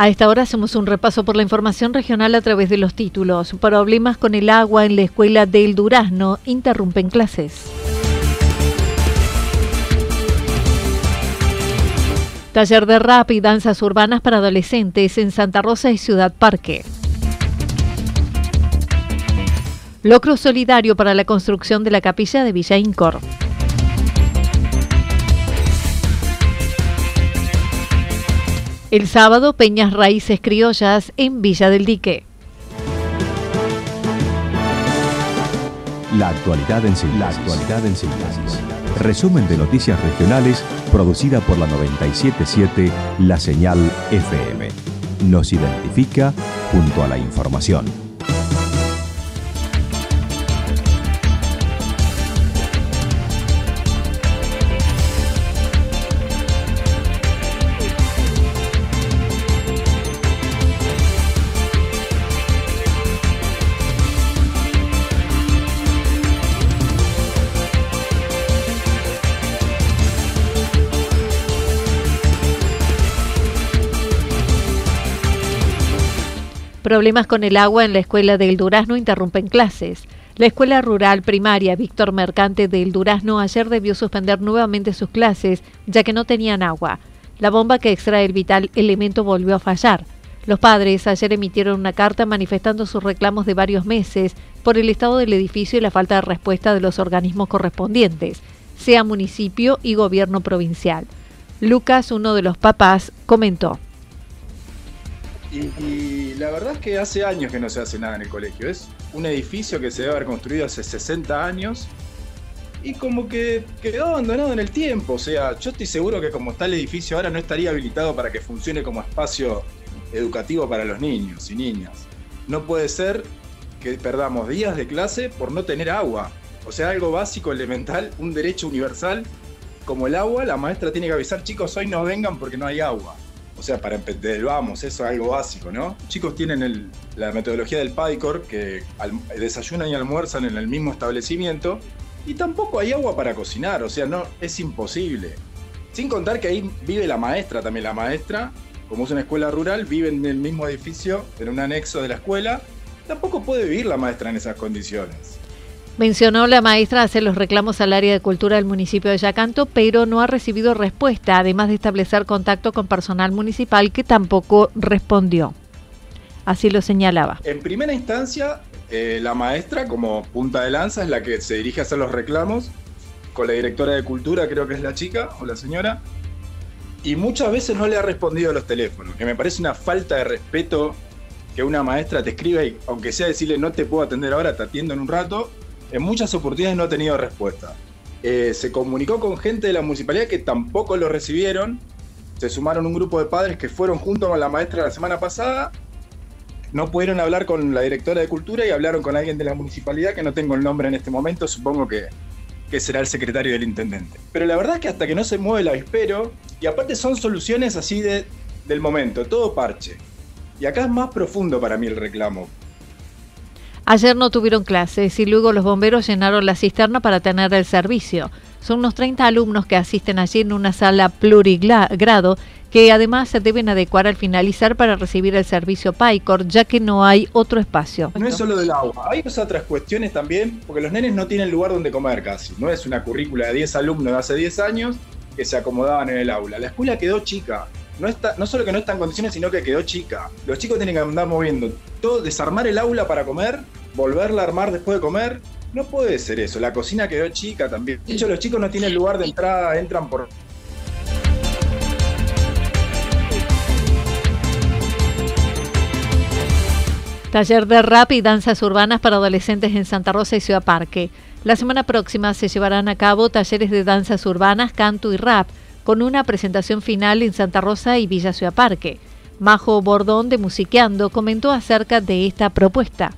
A esta hora hacemos un repaso por la información regional a través de los títulos. Problemas con el agua en la escuela del Durazno interrumpen clases. Taller de rap y danzas urbanas para adolescentes en Santa Rosa y Ciudad Parque. Locro solidario para la construcción de la capilla de Villa Incor. El sábado, Peñas Raíces Criollas en Villa del Dique. La actualidad en síntesis. La actualidad en síntesis. Resumen de noticias regionales producida por la 977 La Señal FM. Nos identifica junto a la información. Problemas con el agua en la escuela del Durazno interrumpen clases. La escuela rural primaria Víctor Mercante del Durazno ayer debió suspender nuevamente sus clases ya que no tenían agua. La bomba que extrae el vital elemento volvió a fallar. Los padres ayer emitieron una carta manifestando sus reclamos de varios meses por el estado del edificio y la falta de respuesta de los organismos correspondientes, sea municipio y gobierno provincial. Lucas, uno de los papás, comentó. Y, la verdad es que hace años que no se hace nada en el colegio. Es un edificio que se debe haber construido hace 60 años y como que quedó abandonado en el tiempo. O sea, yo estoy seguro que como está el edificio ahora no estaría habilitado para que funcione como espacio educativo para los niños y niñas. No puede ser que perdamos días de clase por no tener agua. O sea, algo básico, elemental, un derecho universal como el agua, la maestra tiene que avisar, chicos, hoy no vengan porque no hay agua. O sea, para empezar, vamos, eso es algo básico, ¿no? Chicos tienen la metodología del PADICOR, que desayunan y almuerzan en el mismo establecimiento, y tampoco hay agua para cocinar, o sea, no, es imposible. Sin contar que ahí vive la maestra también, la maestra, como es una escuela rural, vive en el mismo edificio, en un anexo de la escuela, tampoco puede vivir la maestra en esas condiciones. Mencionó la maestra hacer los reclamos al área de cultura del municipio de Yacanto, pero no ha recibido respuesta, además de establecer contacto con personal municipal que tampoco respondió. Así lo señalaba. En primera instancia, eh, la maestra, como punta de lanza, es la que se dirige a hacer los reclamos, con la directora de cultura, creo que es la chica o la señora, y muchas veces no le ha respondido a los teléfonos, que me parece una falta de respeto que una maestra te escriba y aunque sea decirle no te puedo atender ahora, te atiendo en un rato, en muchas oportunidades no ha tenido respuesta. Eh, se comunicó con gente de la municipalidad que tampoco lo recibieron. Se sumaron un grupo de padres que fueron junto con la maestra la semana pasada. No pudieron hablar con la directora de cultura y hablaron con alguien de la municipalidad, que no tengo el nombre en este momento, supongo que, que será el secretario del intendente. Pero la verdad es que hasta que no se mueve el avispero, y aparte son soluciones así de, del momento, todo parche. Y acá es más profundo para mí el reclamo, Ayer no tuvieron clases y luego los bomberos llenaron la cisterna para tener el servicio. Son unos 30 alumnos que asisten allí en una sala plurigrado que además se deben adecuar al finalizar para recibir el servicio PICOR, ya que no hay otro espacio. No es solo del agua, hay otras cuestiones también, porque los nenes no tienen lugar donde comer casi. No es una currícula de 10 alumnos de hace 10 años que se acomodaban en el aula. La escuela quedó chica. No, está, no solo que no está en condiciones, sino que quedó chica. Los chicos tienen que andar moviendo todo, desarmar el aula para comer volverla a armar después de comer. No puede ser eso. La cocina quedó chica también. De hecho, los chicos no tienen lugar de entrada, entran por. Taller de rap y danzas urbanas para adolescentes en Santa Rosa y Ciudad Parque. La semana próxima se llevarán a cabo talleres de danzas urbanas, canto y rap, con una presentación final en Santa Rosa y Villa Ciudad Parque. Majo Bordón de Musiqueando comentó acerca de esta propuesta.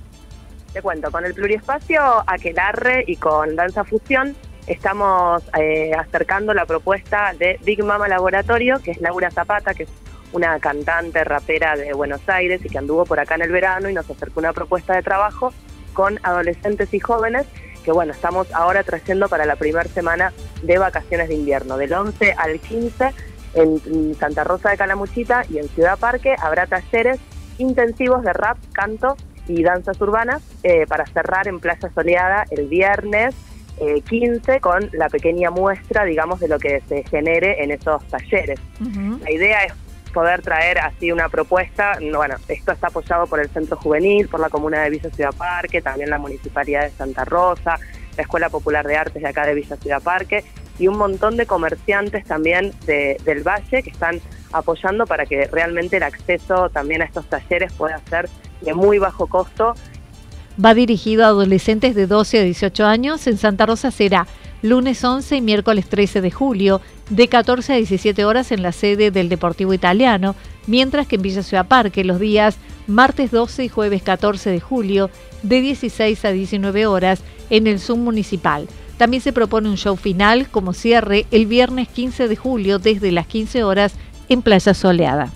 Te cuento, con el Pluriespacio Aquelarre y con Danza Fusión estamos eh, acercando la propuesta de Big Mama Laboratorio, que es Laura Zapata, que es una cantante rapera de Buenos Aires y que anduvo por acá en el verano y nos acercó una propuesta de trabajo con adolescentes y jóvenes que bueno, estamos ahora trayendo para la primera semana de vacaciones de invierno, del 11 al 15 en Santa Rosa de Calamuchita y en Ciudad Parque. Habrá talleres intensivos de rap, canto y danzas urbanas eh, para cerrar en Playa Soleada el viernes 15 eh, con la pequeña muestra, digamos, de lo que se genere en esos talleres. La idea es poder traer así una propuesta, bueno, esto está apoyado por el Centro Juvenil, por la Comuna de Villa Ciudad Parque, también la Municipalidad de Santa Rosa, la Escuela Popular de Artes de acá de Villa Ciudad Parque y un montón de comerciantes también del Valle que están apoyando para que realmente el acceso también a estos talleres pueda ser de muy bajo costo. Va dirigido a adolescentes de 12 a 18 años. En Santa Rosa será lunes 11 y miércoles 13 de julio, de 14 a 17 horas en la sede del Deportivo Italiano, mientras que en Villa Ciudad Parque los días martes 12 y jueves 14 de julio, de 16 a 19 horas en el Zoom Municipal. También se propone un show final como cierre el viernes 15 de julio desde las 15 horas en Playa Soleada.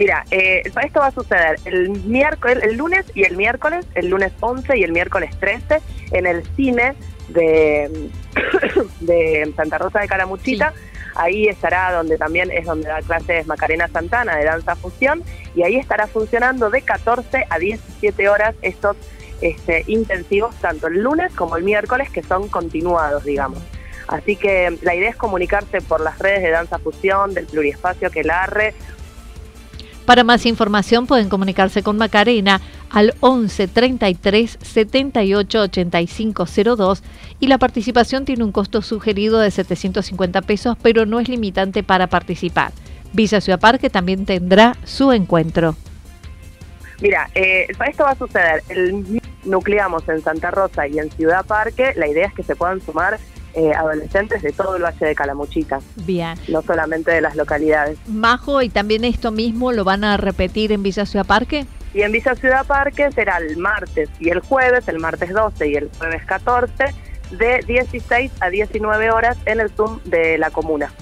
Mira, eh, esto va a suceder el miércoles, el lunes y el miércoles, el lunes 11 y el miércoles 13 en el cine de, de Santa Rosa de Caramuchita. Ahí estará donde también es donde da clases Macarena Santana de danza fusión y ahí estará funcionando de 14 a 17 horas estos este, intensivos tanto el lunes como el miércoles que son continuados, digamos. Así que la idea es comunicarse por las redes de Danza Fusión, del Pluriespacio que la arre para más información pueden comunicarse con Macarena al 11 33 78 85 02 y la participación tiene un costo sugerido de 750 pesos, pero no es limitante para participar. Villa Ciudad Parque también tendrá su encuentro. Mira, eh, esto va a suceder. El, nucleamos en Santa Rosa y en Ciudad Parque. La idea es que se puedan sumar eh, adolescentes de todo el Valle de Calamuchita. Bien. No solamente de las localidades. Majo, ¿y también esto mismo lo van a repetir en Villa Ciudad Parque? Y en Villa Ciudad Parque será el martes y el jueves, el martes 12 y el jueves 14, de 16 a 19 horas en el Zoom de la comuna.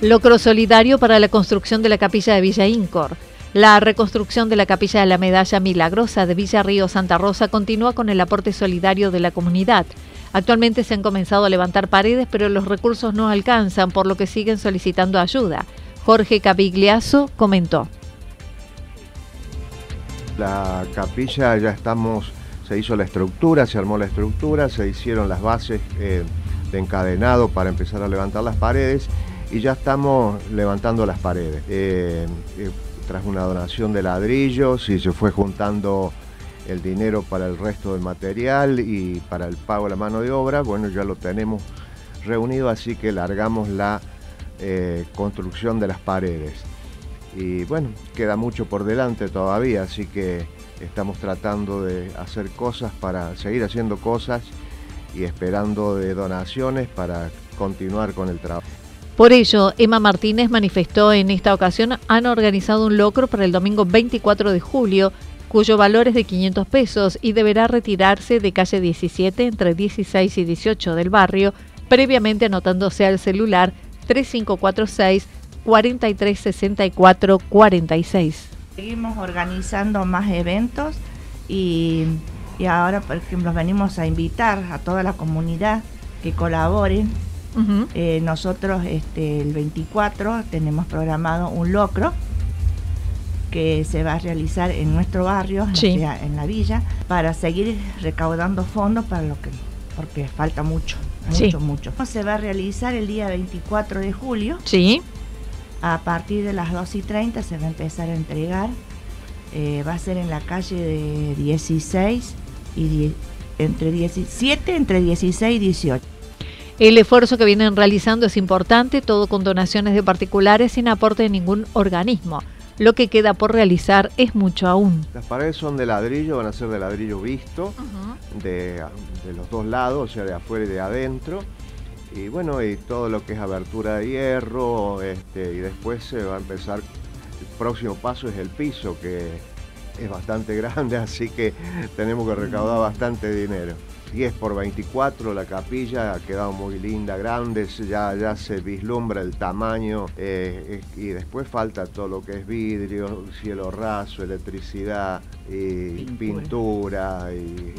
Locro solidario para la construcción de la capilla de Villa Incor. La reconstrucción de la capilla de la Medalla Milagrosa de Villa Río Santa Rosa continúa con el aporte solidario de la comunidad. Actualmente se han comenzado a levantar paredes, pero los recursos no alcanzan, por lo que siguen solicitando ayuda. Jorge Cabigliazo comentó. La capilla ya estamos, se hizo la estructura, se armó la estructura, se hicieron las bases eh, de encadenado para empezar a levantar las paredes y ya estamos levantando las paredes. Eh, eh, tras una donación de ladrillos y se fue juntando el dinero para el resto del material y para el pago de la mano de obra. Bueno, ya lo tenemos reunido, así que largamos la eh, construcción de las paredes. Y bueno, queda mucho por delante todavía, así que estamos tratando de hacer cosas para seguir haciendo cosas y esperando de donaciones para continuar con el trabajo. Por ello, Emma Martínez manifestó en esta ocasión han organizado un locro para el domingo 24 de julio, cuyo valor es de 500 pesos y deberá retirarse de calle 17 entre 16 y 18 del barrio, previamente anotándose al celular 3546 43 64 46. Seguimos organizando más eventos y, y ahora, por ejemplo, venimos a invitar a toda la comunidad que colaboren. Eh, nosotros este, el 24 tenemos programado un locro que se va a realizar en nuestro barrio, en la villa, para seguir recaudando fondos para lo que porque falta mucho, mucho, mucho. Se va a realizar el día 24 de julio. Sí. A partir de las 2 y 30 se va a empezar a entregar. Eh, va a ser en la calle de 16 y entre 17, entre 16 y 18. El esfuerzo que vienen realizando es importante, todo con donaciones de particulares sin aporte de ningún organismo. Lo que queda por realizar es mucho aún. Las paredes son de ladrillo, van a ser de ladrillo visto, de, los dos lados, o sea, de afuera y de adentro. Y bueno, y todo lo que es abertura de hierro, este, y después se va a empezar, el próximo paso es el piso, que es bastante grande, así que tenemos que recaudar bastante dinero. 10 por 24, la capilla ha quedado muy linda, grande, ya, ya se vislumbra el tamaño eh, y después falta todo lo que es vidrio, cielo raso, electricidad y pintura. y,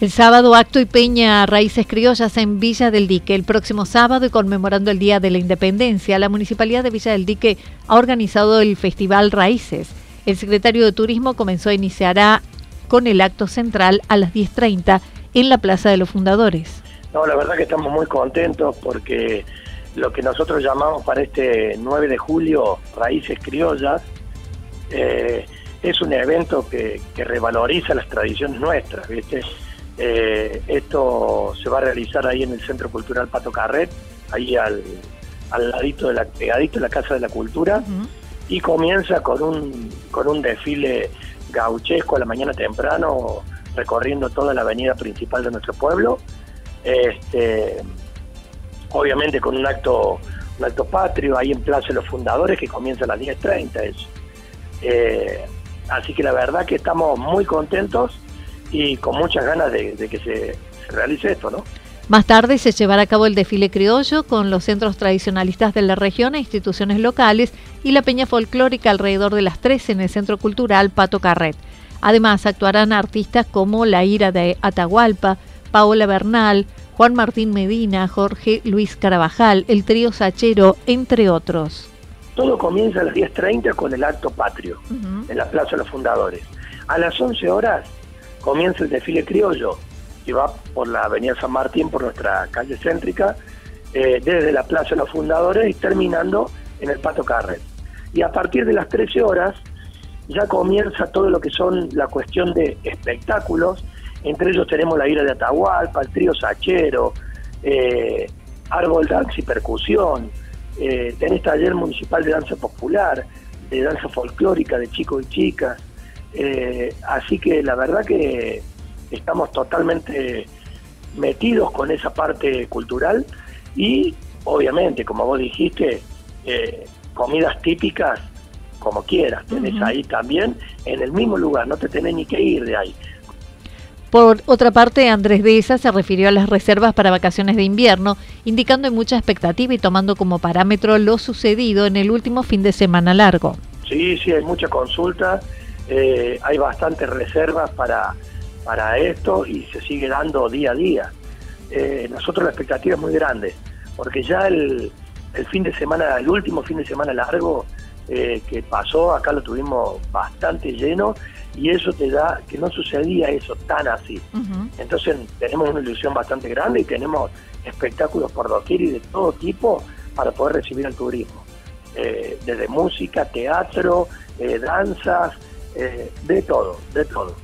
El sábado, acto y peña Raíces Criollas en Villa del Dique. El próximo sábado y conmemorando el Día de la Independencia, la Municipalidad de Villa del Dique ha organizado el Festival Raíces el secretario de Turismo comenzó a iniciará con el acto central a las 10.30 en la Plaza de los Fundadores. No, la verdad que estamos muy contentos porque lo que nosotros llamamos para este 9 de julio Raíces Criollas eh, es un evento que, revaloriza las tradiciones nuestras, ¿viste? Eh, esto se va a realizar ahí en el Centro Cultural Pato Carret, ahí al, ladito de la, pegadito de la Casa de la Cultura y comienza con un, con un desfile gauchesco a la mañana temprano, recorriendo toda la avenida principal de nuestro pueblo. Este, obviamente con un acto, un acto patrio ahí en Plaza de los Fundadores que comienza a las 10.30. Eh, así que la verdad que estamos muy contentos y con muchas ganas de, que se, se realice esto, ¿no? Más tarde se llevará a cabo el desfile criollo con los centros tradicionalistas de la región e instituciones locales y la peña folclórica alrededor de las 13 en el Centro Cultural Pato Carret. Además, actuarán artistas como La Ira de Atahualpa, Paola Bernal, Juan Martín Medina, Jorge Luis Carabajal, el trío Sachero, entre otros. Todo comienza a las 10.30 con el acto patrio en la Plaza de los Fundadores. A las 11 horas comienza el desfile criollo que va por la Avenida San Martín, por nuestra calle céntrica, eh, desde la Plaza de los Fundadores y terminando en el Pato Carret. Y a partir de las 13 horas ya comienza todo lo que son la cuestión de espectáculos, entre ellos tenemos la ira de Atahualpa, el trío Sachero, eh, árbol dance y percusión, eh, tenés taller municipal de danza popular, de danza folclórica de chicos y chicas, eh, así que la verdad que estamos totalmente metidos con esa parte cultural y obviamente, como vos dijiste, eh, comidas típicas como quieras, tenés ahí también en el mismo lugar, no te tenés ni que ir de ahí. Por otra parte, Andrés Deza se refirió a las reservas para vacaciones de invierno, indicando en mucha expectativa y tomando como parámetro lo sucedido en el último fin de semana largo. Sí, sí, hay mucha consulta, eh, hay bastantes reservas para para esto y se sigue dando día a día. Eh, nosotros la expectativa es muy grande, porque ya el, fin de semana, el último fin de semana largo eh, que pasó, acá lo tuvimos bastante lleno y eso te da que no sucedía eso tan así. Entonces tenemos una ilusión bastante grande y tenemos espectáculos por doquier y de todo tipo para poder recibir al turismo. Eh, desde música, teatro, danzas, de todo, de todo.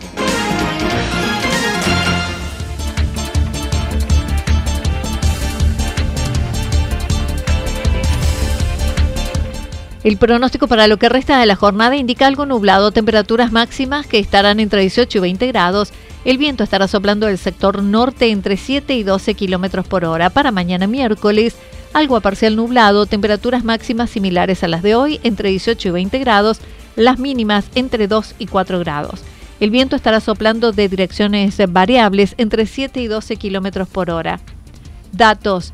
El pronóstico para lo que resta de la jornada indica algo nublado, temperaturas máximas que estarán entre 18 y 20 grados. El viento estará soplando del sector norte entre 7 y 12 kilómetros por hora. Para mañana miércoles, algo a parcial nublado, temperaturas máximas similares a las de hoy, entre 18 y 20 grados, las mínimas entre 2 y 4 grados. El viento estará soplando de direcciones variables entre 7 y 12 kilómetros por hora. Datos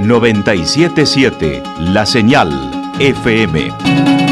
977 La Señal FM.